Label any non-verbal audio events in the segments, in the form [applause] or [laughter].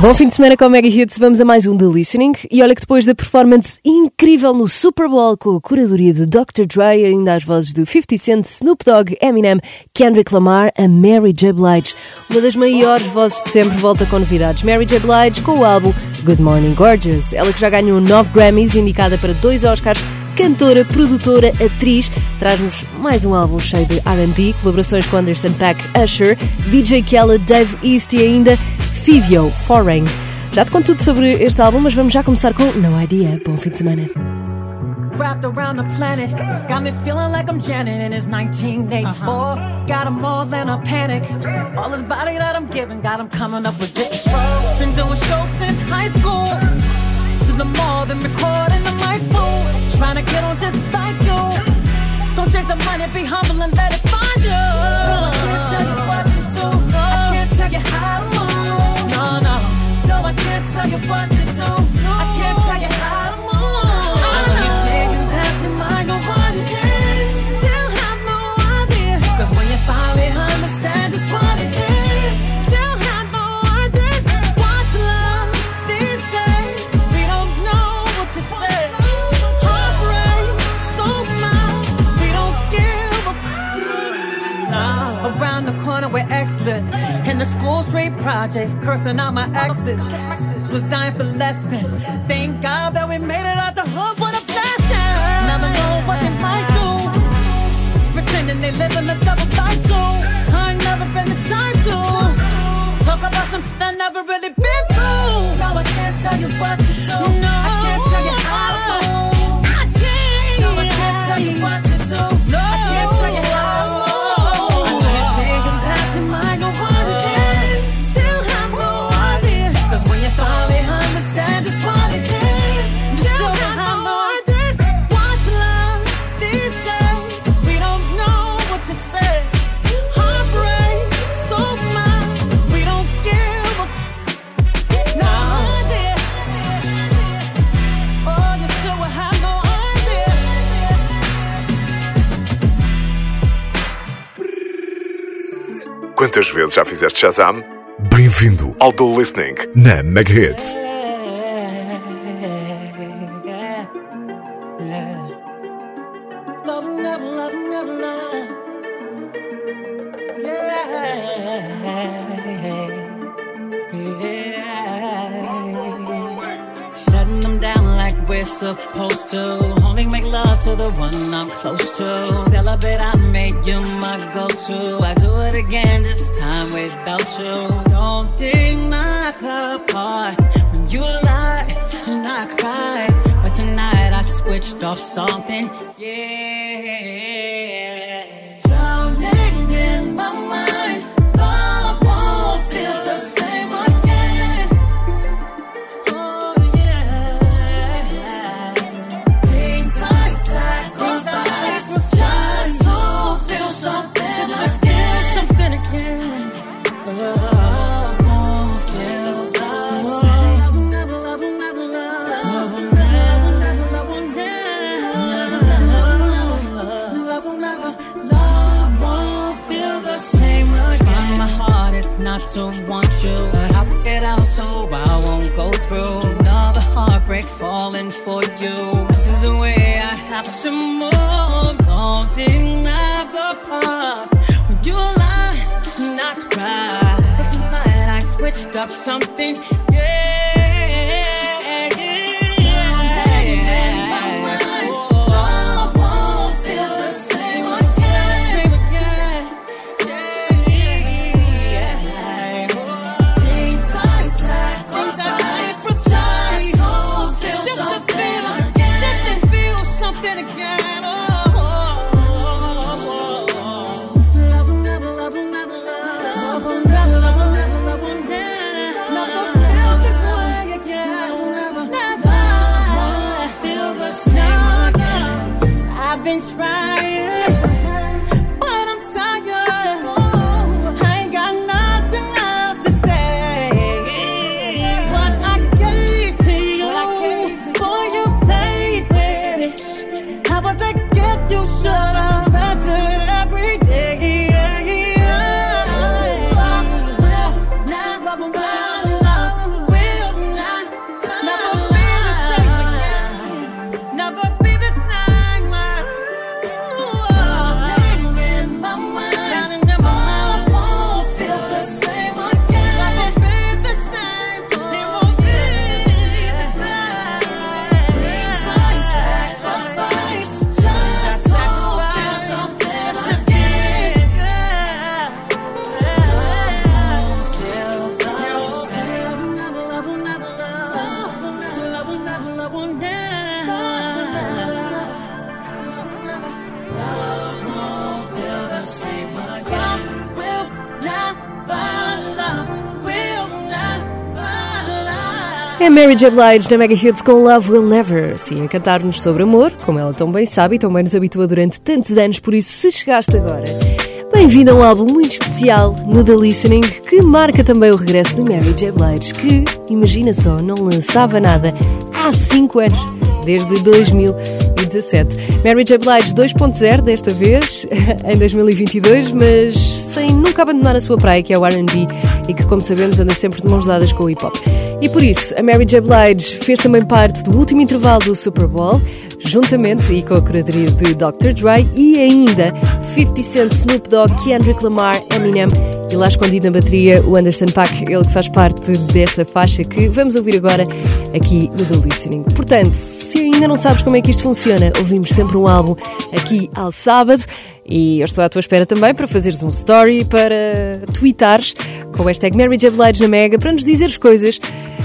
Bom fim de semana com o Mega Hits, vamos a mais um The Listening. E olha que depois da performance incrível no Super Bowl com a curadoria de Dr. Dre, ainda as vozes de 50 Cent, Snoop Dogg, Eminem, Kendrick Lamar, a Mary J. Blige, uma das maiores vozes de sempre, volta com novidades. Mary J. Blige com o álbum Good Morning Gorgeous. Ela que já ganhou 9 Grammys, indicada para dois Oscars, cantora, produtora, atriz, traz-nos mais um álbum cheio de RB, colaborações com Anderson Paak, Usher, DJ Khaled, Dave East e ainda Fivio, Foreign. Já te conto tudo sobre este álbum, mas vamos já começar com No Idea. Bom fim de semana. wrapped around the planet. Got me feeling like I'm Janet and it's 1984. Uh-huh. Got him more than a panic. All this body that I'm giving, got him coming up with different strokes. Been doing shows since high school. To the mall, then recording the mic. Trying to get on just like you. Don't chase the money, be humble and let it find you. No, I can't tell you what to do. I can't tell you how to move. No, no. No, I can't tell you what projects, cursing out my exes. Was dying for less than. Thank God that we made it out the hood with a blessing. Never know what they might do. Pretending they live in a double life too. I ain't never been the type to talk about some I never really been through. No, I can't tell you what to do. Quantas vezes já fizeste Shazam? Bem-vindo ao The Listening na Mega Hits. Love, never, love, never, love. Yeah. We're supposed to. Only make love to the one I'm close to. Celebrate, I make you my go-to. I do it again this time without you. Don't deny the part when you lie and I cry. But tonight I switched off something. Yeah. When you and I. But tonight I switched up something. Yeah. É Mary J. Blige na Mega Hits com Love Will Never. Sim, a cantar-nos sobre amor, como ela tão bem sabe e tão bem nos habitua durante tantos anos, por isso, se chegaste agora, bem-vindo a um álbum muito especial no The Listening, que marca também o regresso de Mary J. Blige, que, imagina só, não lançava nada há 5 anos, desde 2017. Mary J. Blige 2.0 desta vez, [laughs] em 2022, mas sem nunca abandonar a sua praia, que é o R&B, e que, como sabemos, anda sempre de mãos dadas com o hip-hop. E por isso, a Mary J. Blige fez também parte do último intervalo do Super Bowl, juntamente e com a curadoria de Dr. Dre e ainda 50 Cent, Snoop Dogg, Kendrick Lamar, Eminem e lá escondido na bateria o Anderson Paak, ele que faz parte desta faixa que vamos ouvir agora aqui no The Listening. Portanto, se ainda não sabes como é que isto funciona, ouvimos sempre um álbum aqui ao sábado e eu estou à tua espera também para fazeres um story, para tweetares com o hashtag Mary J. Blige na Mega, para nos dizeres coisas.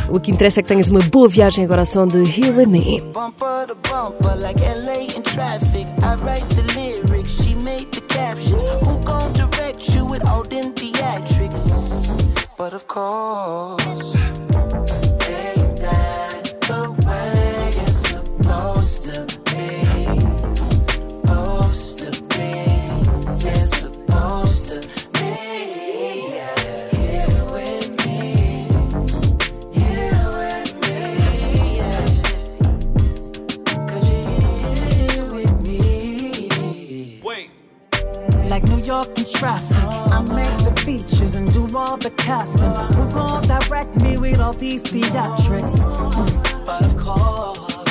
O que interessa é que tenhas uma boa viagem agora ao som de Here With Me. Bumper to bumper, traffic. I make the features and do all the casting. Who gon' direct me with all these theatrics? But of course,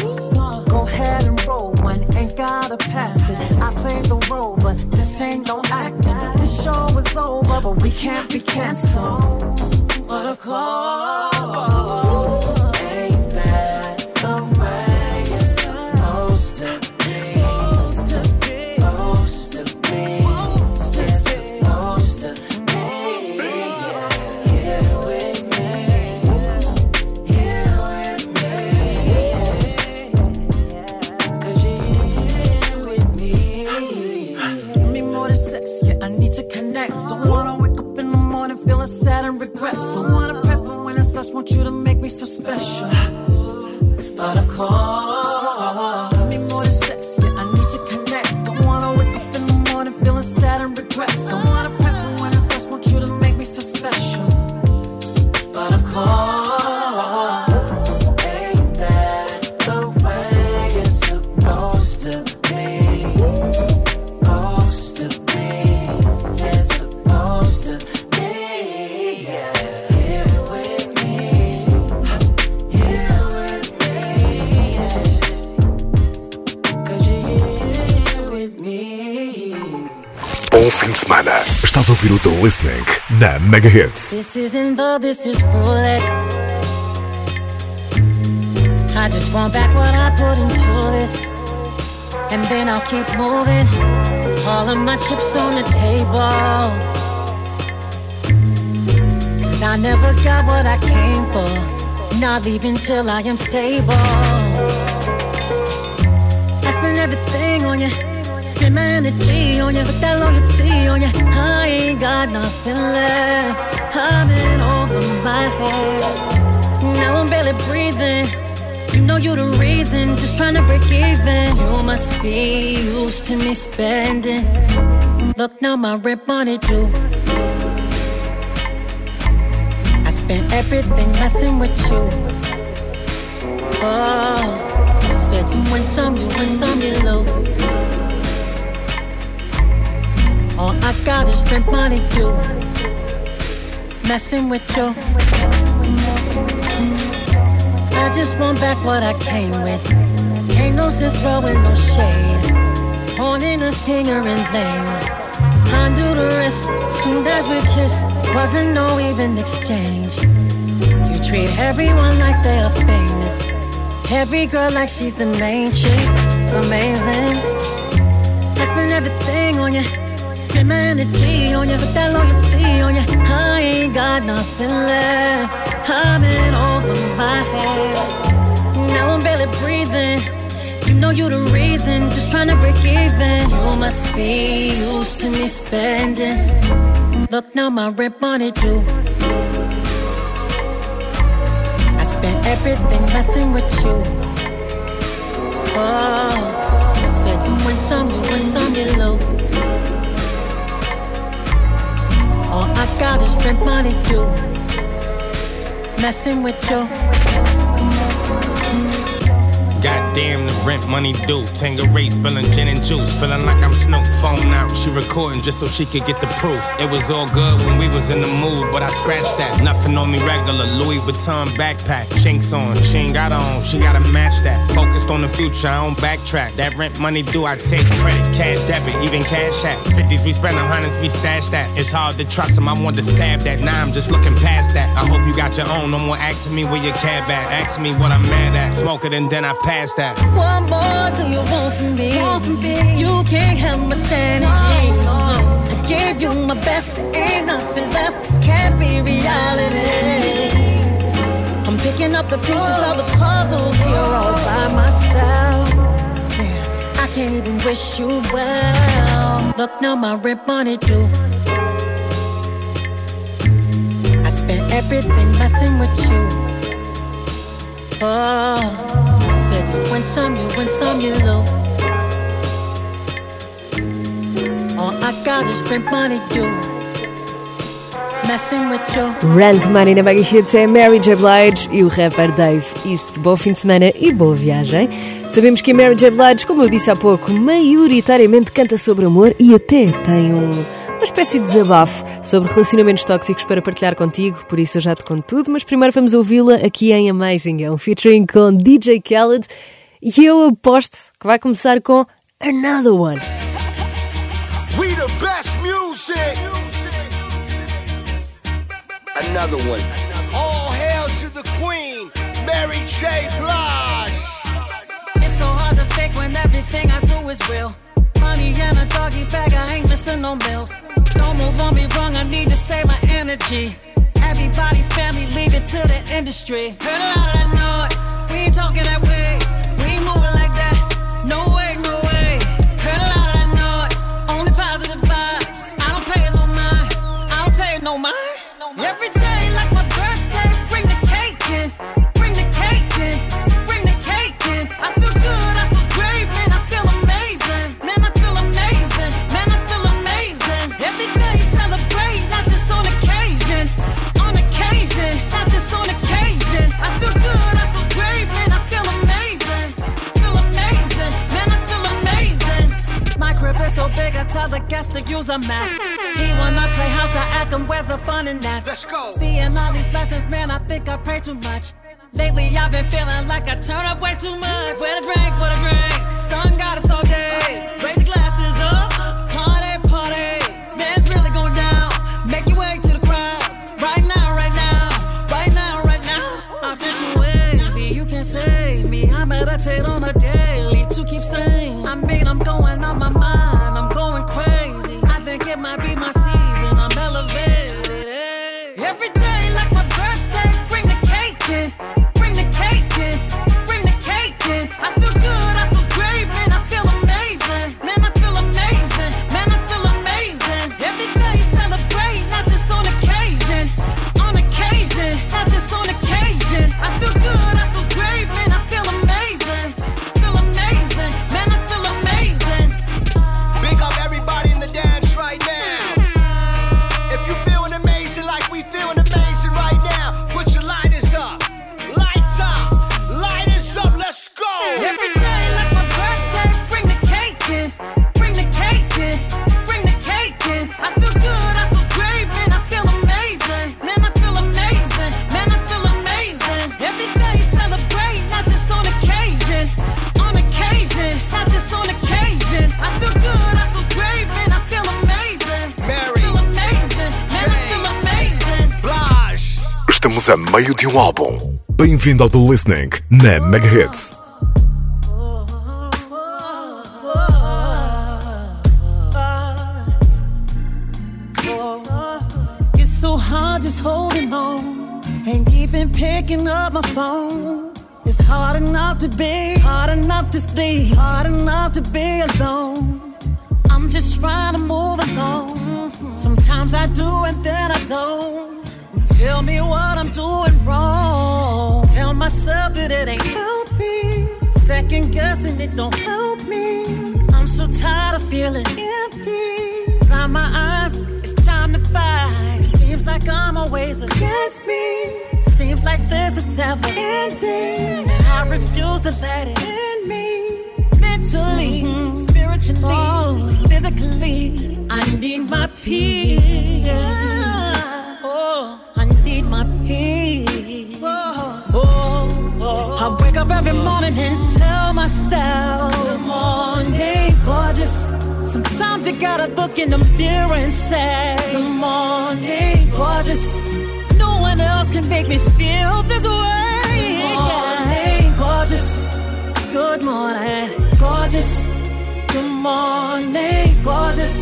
go ahead and roll one, ain't gotta pass it. I play the role, but this ain't no acting. The show is over, but we can't be canceled. But of course. Estás feel ouvir o The Listening na Mega Hits. This isn't this is. I just want back what I put into this. And then I'll keep moving. All of my chips on the table. Cause I never got what I came for. Not leaving till I am stable. I everything on you. Energy on you, but that loyalty on you. I ain't got nothing left. I'm in over my head. Now I'm barely breathing. You know you're the reason, just trying to break even. You must be used to me spending. Look now, my rent money due. I spent everything messing with you. Oh, you said you win some, you win some, you lose. All I got is spend money, do messing with you. I just want back what I came with. Ain't no sense throwing no shade. Pointing a finger and blame. Undo the rest. Soon as we kiss, wasn't no even exchange. You treat everyone like they are famous. Every girl like she's the main chick. Amazing. I spend everything on you. Energy on you, but that loyalty on you. I ain't got nothing left. I'm in over my head. Now I'm barely breathing. You know you're the reason, just trying to break even. You must be used to me spending. Look now, my rent money due I spent everything messing with you. Oh, you said you win some, you win some, you lose. I gotta spend money, do messing with you. Goddamn, the rent money due. Tanqueray spilling gin and juice. Feeling like I'm Snoop. Phone out, she recording just so she could get the proof. It was all good when we was in the mood, but I scratched that. Nothing on me regular. Louis Vuitton backpack. Chinks on. She ain't got on. She gotta match that. Focused on the future, I don't backtrack. That rent money due, I take credit. Cash debit, even cash at. 50s we spend, hundreds we stash that. It's hard to trust him. I want to stab that. Now I'm just looking past that. I hope you got your own. No more asking me where your cab at. Ask me what I'm mad at. Smoke it and then I pass past that. What more do you want from me? Want from me? You can't have my sanity. No, no. I gave you my best, there ain't nothing left. This can't be reality. I'm picking up the pieces of the puzzle here all by myself. Yeah, I can't even wish you well. Look now, my rent money due. I spent everything messing with you. Oh said you win some, you win some, you lose. All I got is rent money Money na Mega Hits é Mary J. Blige e o rapper Dave East. Bom fim de semana e boa viagem. Sabemos que a Mary J. Blige, como eu disse há pouco, maioritariamente canta sobre amor e até tem um uma espécie de desabafo sobre relacionamentos tóxicos para partilhar contigo, por isso eu já te conto tudo, mas primeiro vamos ouvi-la aqui em Amazing, é um featuring com DJ Khaled e eu aposto que vai começar com Another One. We the best music. Another one. All hail to the queen, Mary J. Blige. It's so hard to fake when everything I do is real. Money and a doggy bag, I ain't missing no meals. Don't move on me wrong, I need to save my energy. Everybody, family, leave it to the industry. Heard a lot of noise, we ain't talking that way. We ain't moving like that. No way, no way. Heard a lot of noise, only positive vibes. I don't pay no mind, I don't pay no mind. Every I tell the guests to use a map. He wanna play house, I ask him where's the fun in that. Let's go. Seeing all these blessings, man, I think I pray too much. Lately, I've been feeling like I turn up way too much. With a drink, with a drink, sun got us all day. Raise the glasses up, party, party. Man, it's really going down. Make your way to the crowd. Right now, right now, right now, right now. I feel too wavy, you can save me. I meditate on a daily Estamos a meio de um álbum. Bem-vindo ao The Listening na Mega Hits. It's so hard just holding on. Ain't even picking up my phone. It's hard enough to be, hard enough to stay, hard enough to be alone. I'm just trying to move along. Sometimes I do and then I don't. Tell me what I'm doing wrong. Tell myself that it ain't healthy. Second guessing it don't help me. I'm so tired of feeling empty. Dry my eyes, it's time to fight. It seems like I'm always against me. Seems like this is never ending. And I refuse to let it end me. Mentally, spiritually, physically, I need my peace. Oh, wake morning and tell myself, Good morning, gorgeous. Sometimes you gotta look in the mirror and say, Good morning, gorgeous. No one else can make me feel this way. Good morning, gorgeous. Good morning, gorgeous. Good morning, gorgeous.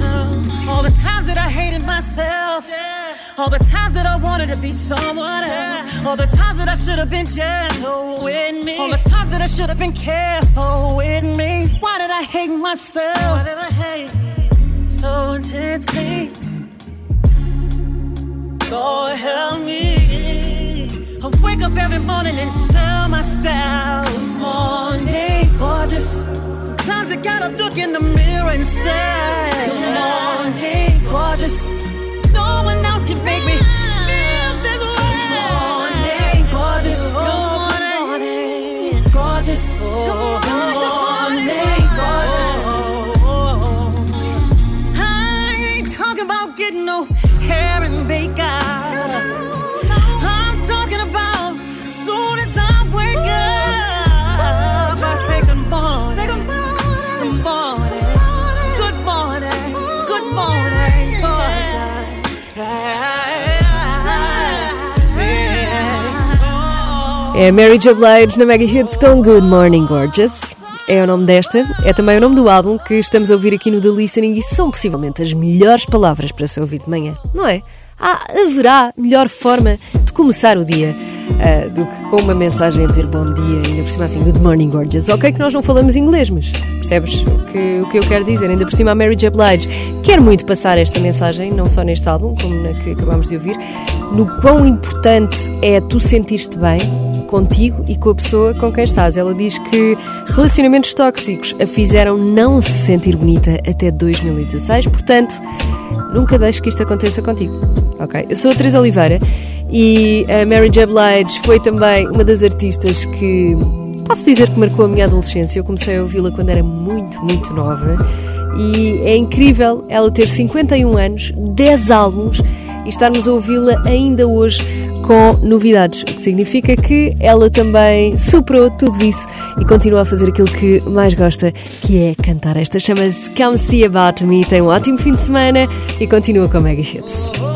Uh, all the times that I hated myself. All the times that I wanted to be someone else. All the times that I should have been gentle with me. All the times that I should have been careful with me. Why did I hate myself? Why did I hate so intensely? Lord help me. I wake up every morning and tell myself, Good morning, gorgeous. Sometimes I gotta look in the mirror and say, Good morning, gorgeous. No one É Mary J. Blige na Mega Hits com Good Morning Gorgeous. É o nome desta, é também o nome do álbum que estamos a ouvir aqui no The Listening e são possivelmente as melhores palavras para se ouvir de manhã, não é? Ah, haverá melhor forma de começar o dia ah, do que com uma mensagem a dizer bom dia, ainda por cima assim, Good Morning Gorgeous. Ok que nós não falamos inglês, mas percebes o que, o que eu quero dizer? Ainda por cima a Mary J. Blige quer muito passar esta mensagem, não só neste álbum, como na que acabámos de ouvir, no quão importante é tu sentir-te bem contigo e com a pessoa com quem estás. Ela diz que relacionamentos tóxicos a fizeram não se sentir bonita até 2016, portanto, nunca deixes que isto aconteça contigo. Ok? Eu sou a Teresa Oliveira e a Mary J. Blige foi também uma das artistas que posso dizer que marcou a minha adolescência. Eu comecei a ouvi-la quando era muito, muito nova e é incrível ela ter 51 anos, 10 álbuns e estarmos a ouvi-la ainda hoje com novidades, o que significa que ela também superou tudo isso e continua a fazer aquilo que mais gosta, que é cantar. Esta chama-se Come See About Me, tem um ótimo fim de semana e continua com Mega Hits.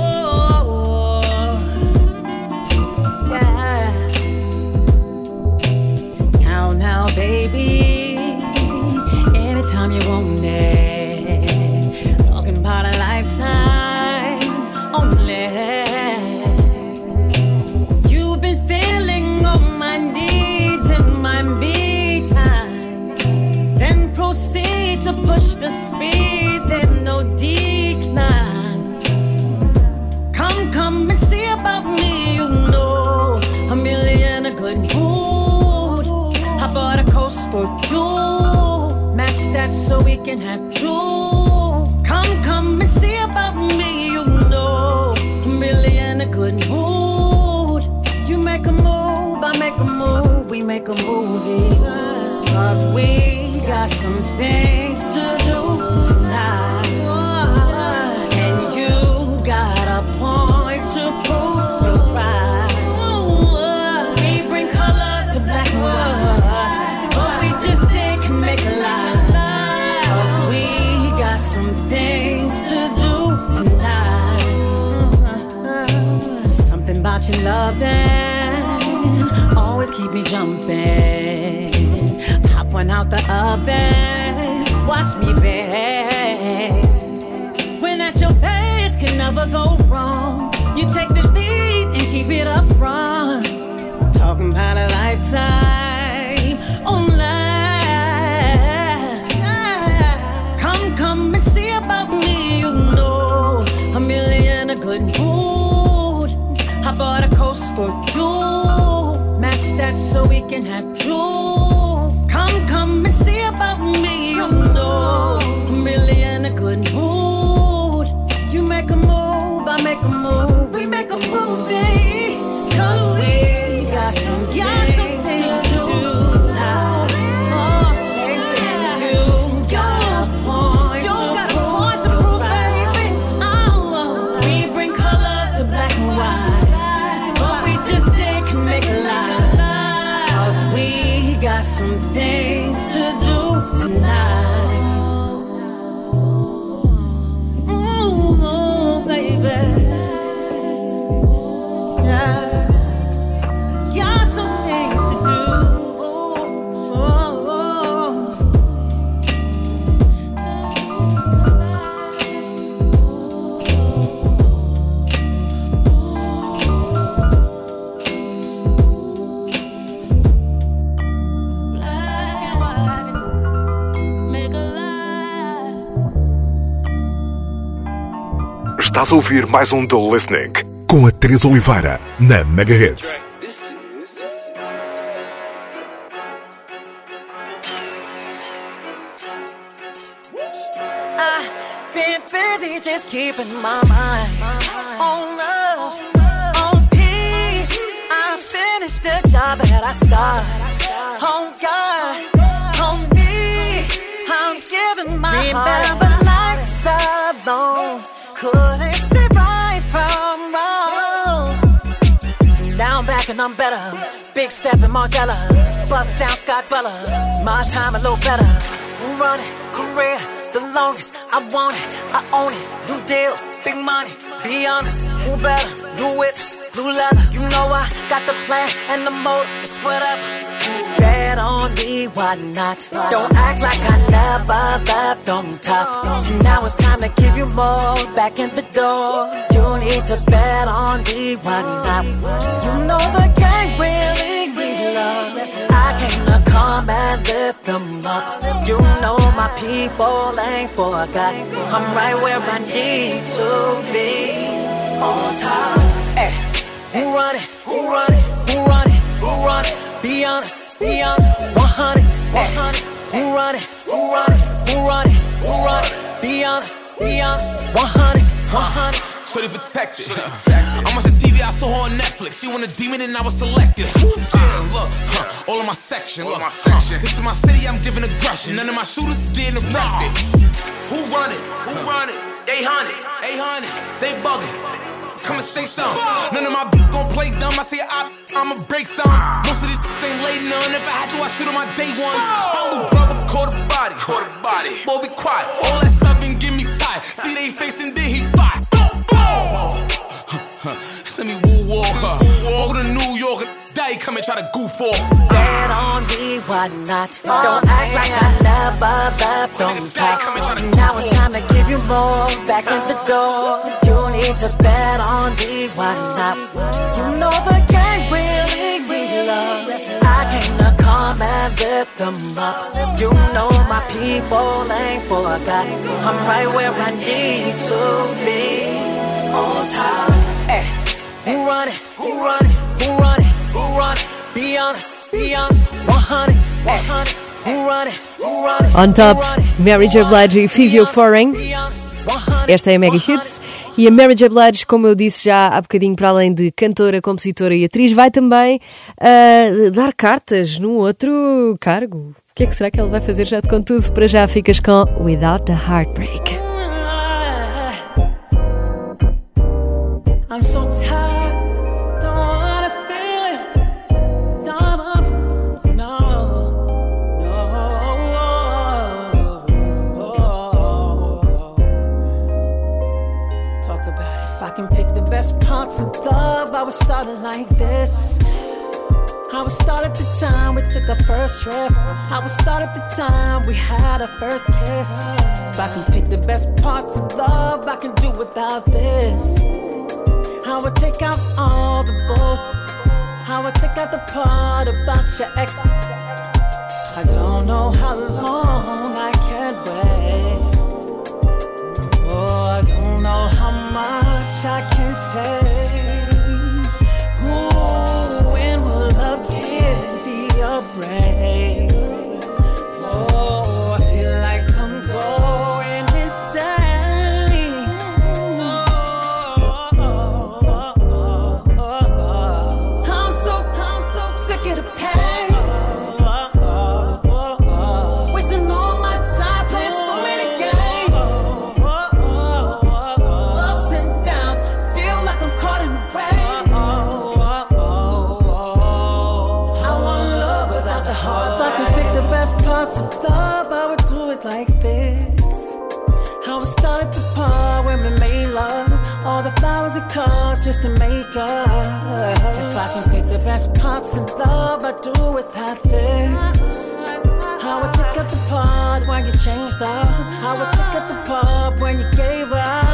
Have two. Come, come and see about me. You know I'm really in a good mood. You make a move, I make a move, we make a movie. Cause we got some loving always keep me jumping. Pop one out the oven, watch me bake. When at your best can never go wrong. You take the lead and keep it up front. Talking about a bought a coast for you. that so we can have two. Come, come and see about me. You know, I'm really in a good mood. You make a move, I make a move, we make a movie. Cause we got some, got some things to do Estás a ouvir mais um The Listening com a Teresa Oliveira na Mega better. Big step in Margiela. Bust down Scott Bella. My time a little better. Run it, career, the longest. I want it, I own it. New deals, big money. Be honest, who better? New whips, blue leather. You know I got the plan and the motive. It's whatever. Bet on me, why not? Don't act like I never left on top. And now it's time to give you more back in the door. You need to bet on me, why not? You know the lift them up. You know my people ain't forgot. I'm right where I need to be. On top. Hey, who run it? Who run it? Who run it? Who run it? Be honest, be honest. 100, 100. Who run it? Who run it? Who run it? Who run it? Be honest, be honest. 100, 100. Shorty protected. [laughs] I'm watching TV, I saw her on Netflix. She want a demon and I was selected. Yeah, [laughs] look, huh, all in my section. Look, huh, this is my city, I'm giving aggression. None of my shooters is getting arrested. Who run it? Who run it? 800, 800, they bugging. Come and say something. None of my b- gon' play dumb. I say I, I'ma break some. Most of these ain't laid none. If I had to, I shoot on my day ones. My little brother caught a body. Caught a body. Boy, be quiet. All that and get me tired. See they face and then he fight. Send me woo walker. Walk to New York. Die, come and try to goof off. Bet on me, why not? Don't act like I never left on top. Now it's time to give you more back in the door. You need to bet on me, why not? You know the gang really needs love. I came to come and lift them up. You know my people ain't forgot. I'm right where I need to be. On top. Hey, who run it? Who run it? Who run it? Who run it? Be honest, be honest. 100, 100. Who run it? Who run it? On top? Mary J. Blige e Fivio Foreign. Be honest, 100. Esta é a Mega Hits e a Mary J. Blige, como eu disse já há bocadinho, para além de cantora, compositora e atriz, vai também ah, dar cartas num outro cargo. O que é que será que ela vai fazer? Já te conto tudo. Para já ficas com Without the Heartbreak. I'm so tired, don't wanna feel it. No, no. Talk about if I can pick the best parts of love, I would start it like this. I would start at the time we took our first trip. I would start at the time we had our first kiss. If I can pick the best parts of love, I can do without this. I take out all the bull. I take out the part about your ex. I don't know how long I can wait. Oh, I don't know how much Best parts of love I do without this. How I took up the part when you changed up. How I took up the part when you gave up.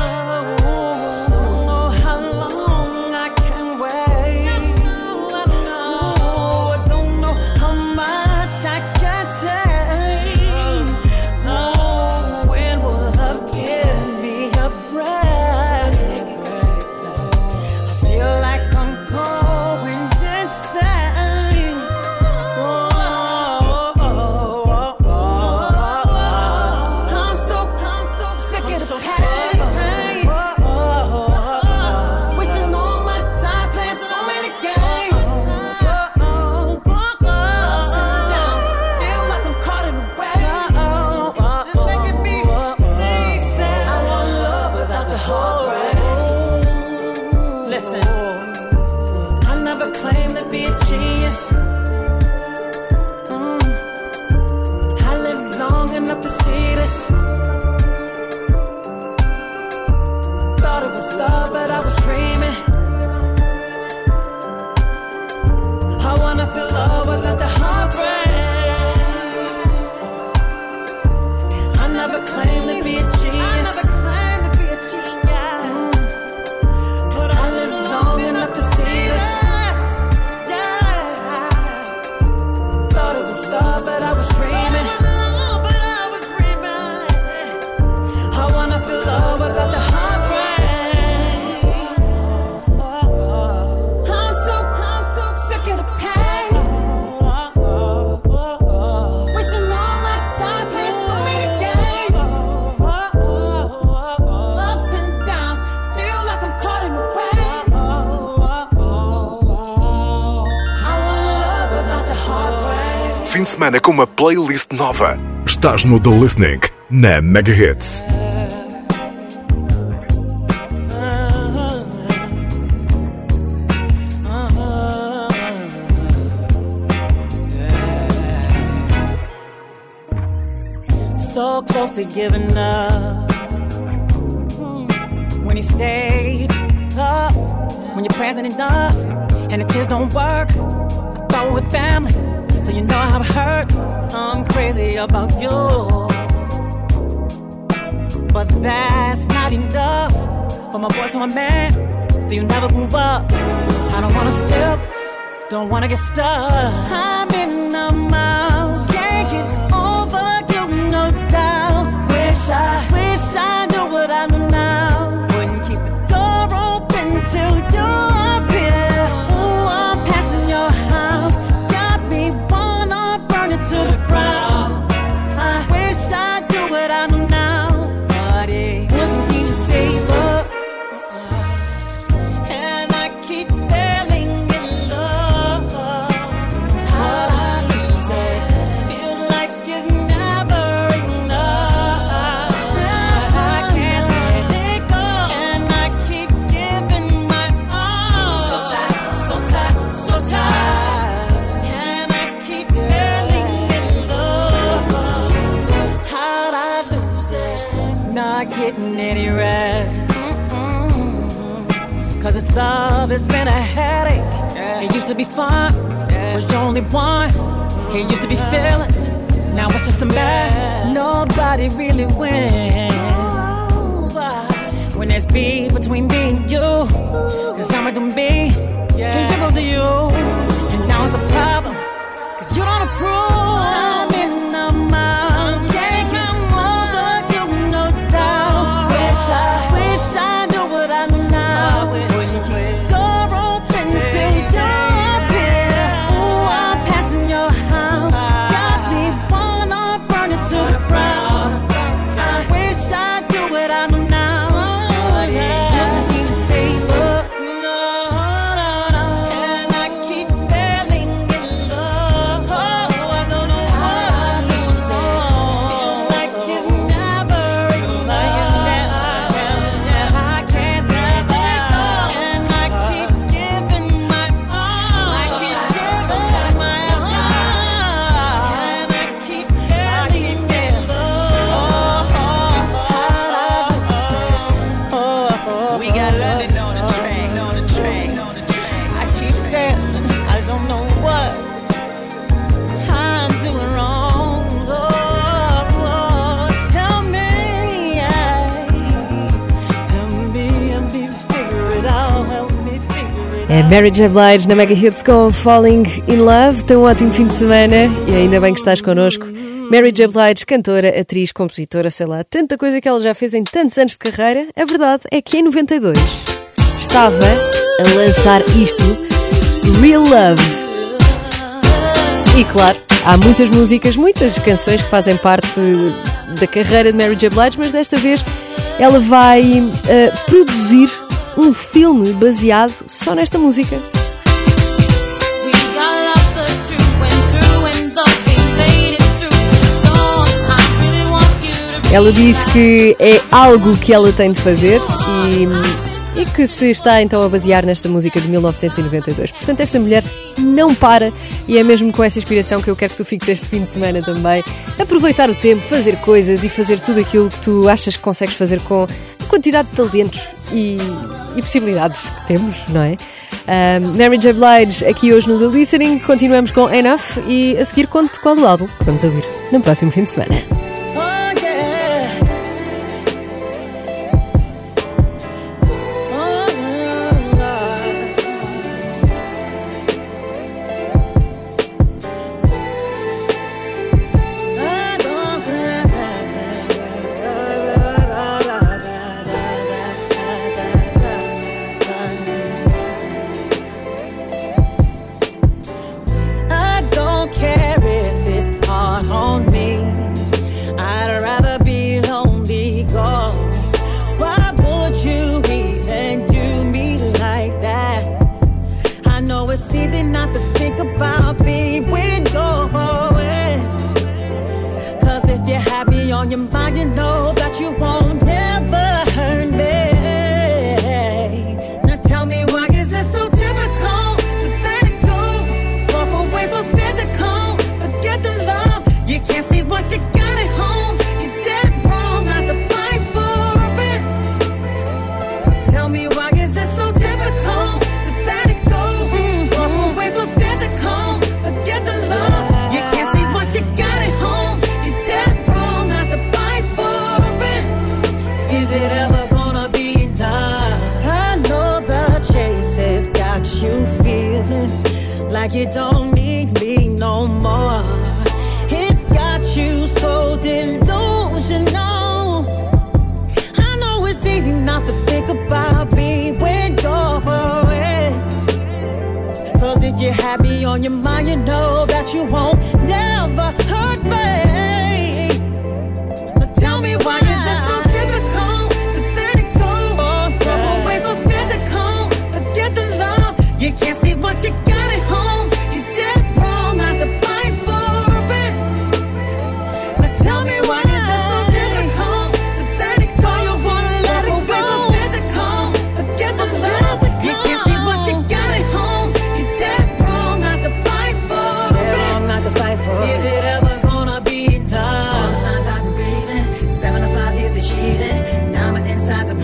de semana com uma playlist nova. Estás no The Listening, na Mega Hits. So close to giving up when you stay up when your prayers ain't enough and the tears don't work. I thought with family. you know I've hurt. I'm crazy about you. But that's not enough for my boy to a man. Still never grew up. I don't wanna feel this, don't wanna get stuck. I'm in Mary J. Blige na Mega Hits com Falling in Love. Tem um ótimo fim de semana e ainda bem que estás connosco. Mary J. Blige, cantora, atriz, compositora, sei lá, tanta coisa que ela já fez em tantos anos de carreira. A verdade é que em 92 estava a lançar isto, Real Love. E claro, há muitas músicas, muitas canções que fazem parte da carreira de Mary J. Blige, mas desta vez ela vai uh, produzir um filme baseado só nesta música. Ela diz que é algo que ela tem de fazer e, e, que se está então a basear nesta música de 1992. Portanto, esta mulher não para e é mesmo com essa inspiração que eu quero que tu fiques este fim de semana também. Aproveitar o tempo, fazer coisas e fazer tudo aquilo que tu achas que consegues fazer com quantidade de talentos e, e possibilidades que temos, não é? Um, Mary J. Blige aqui hoje no The Listening. Continuamos com Enough e a seguir conto qual o álbum vamos ouvir no próximo fim de semana.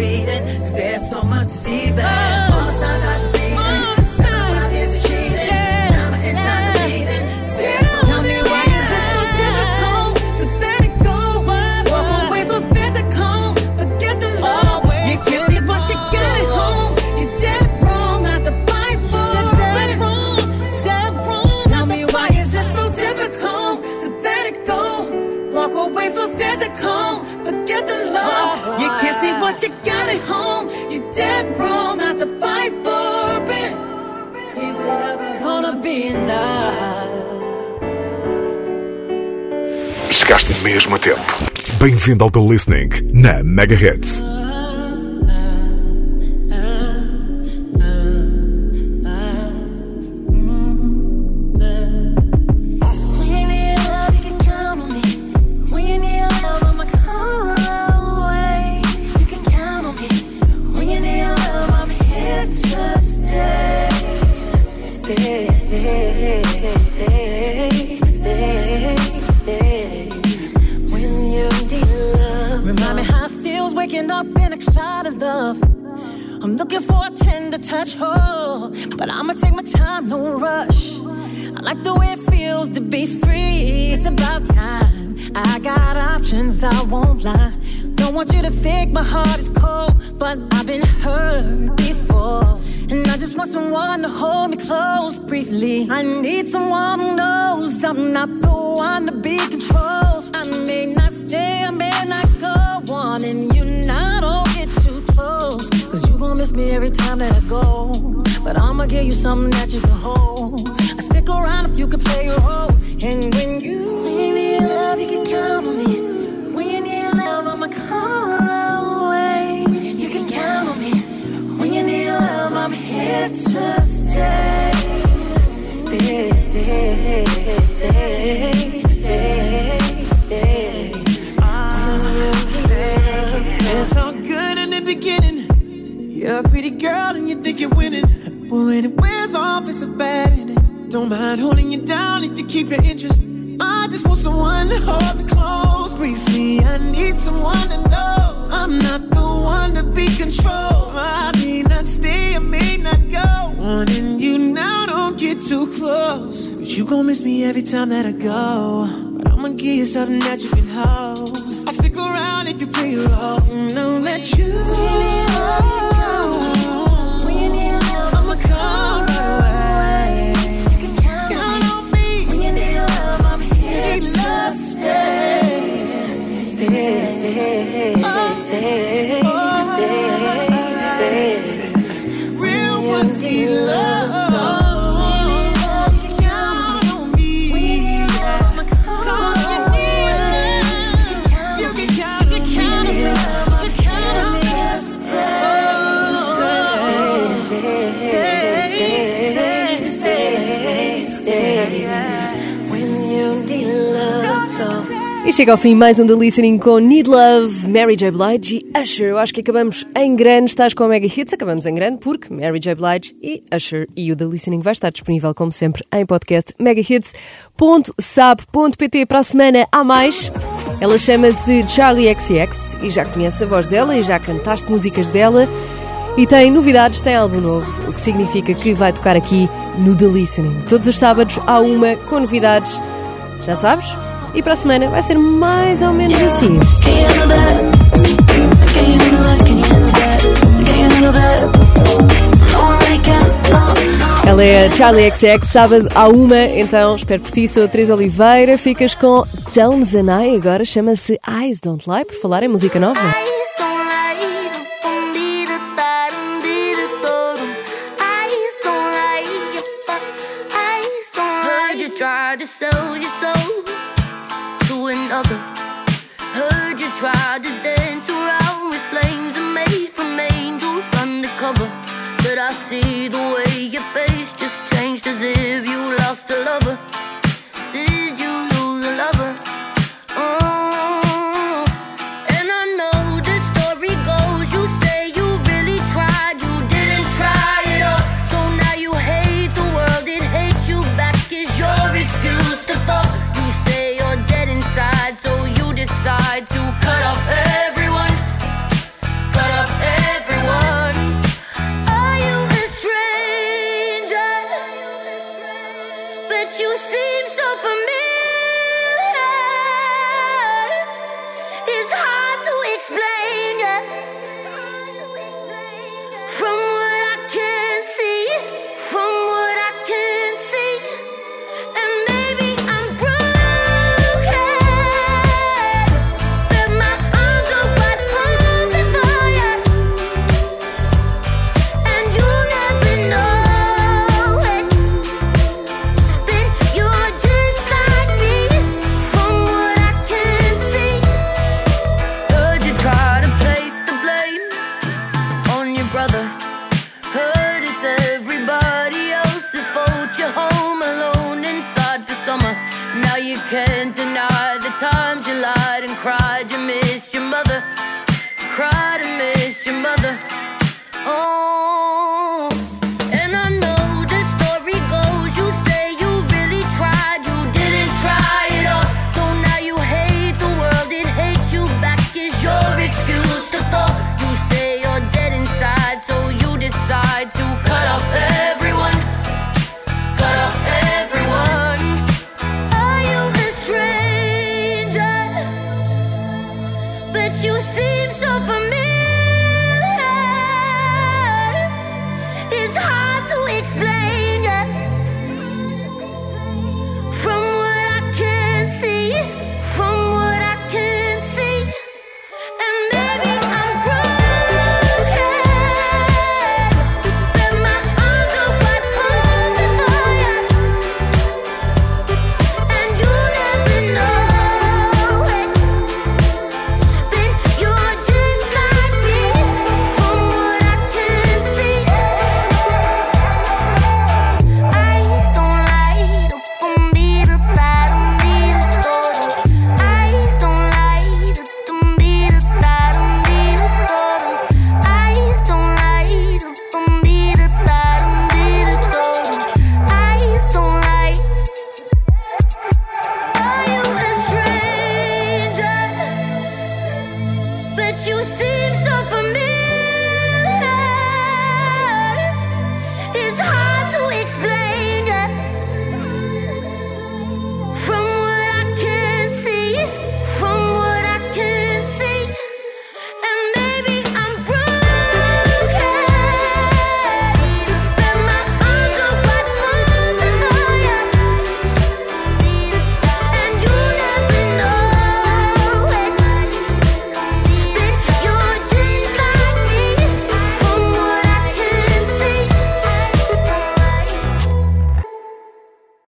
Bleeding, cause there's so much to deceiving. Mesmo tempo. Bem-vindo ao The Listening na Mega like the way it feels to be free. It's about time. I got options, I won't lie. Don't want you to think my heart is cold, but I've been hurt before. And I just want someone to hold me close briefly. I need someone who knows I'm not the one to be controlled. I may not stay, I may not go and you not don't get too close. Cause you gon' miss me every time that I go. But I'ma give you something that you can hold. Around if you can play your role. And when you, when need love, you can count on me. When you need love, I'ma come away. You can count on me. When you need love, I'm here to stay. Stay, stay, stay, stay, stay. It's all good in the beginning. You're a pretty girl and you think you're winning. But when it wears off, it's a bad. Don't mind holding you down if you keep your interest. I just want someone to hold me close briefly. I need someone to know I'm not the one to be controlled. I may not stay, I may not go. Wanting you now, don't get too close. Cause you gon' miss me every time that I go. But I'ma give you something that you can hold. I'll stick around if you play your role. Know that you chega ao fim mais um The Listening com Need Love, Mary J. Blige e Usher. Eu acho que acabamos em grande, estás com a Mega Hits, acabamos em grande porque Mary J. Blige e Usher e o The Listening vai estar disponível como sempre em podcast megahits.sab.pt para a semana há mais. Ela chama-se Charlie XX e já conhece a voz dela e já cantaste músicas dela e tem novidades, tem álbum novo, o que significa que vai tocar aqui no The Listening. Todos os sábados há uma com novidades, já sabes? E para a semana vai ser mais ou menos assim. Ela é a Charlie XX, sábado à uma, então espero por ti, sou a Teresa Oliveira, ficas com Tones and I, agora chama-se Eyes Don't Lie, por falar em música nova.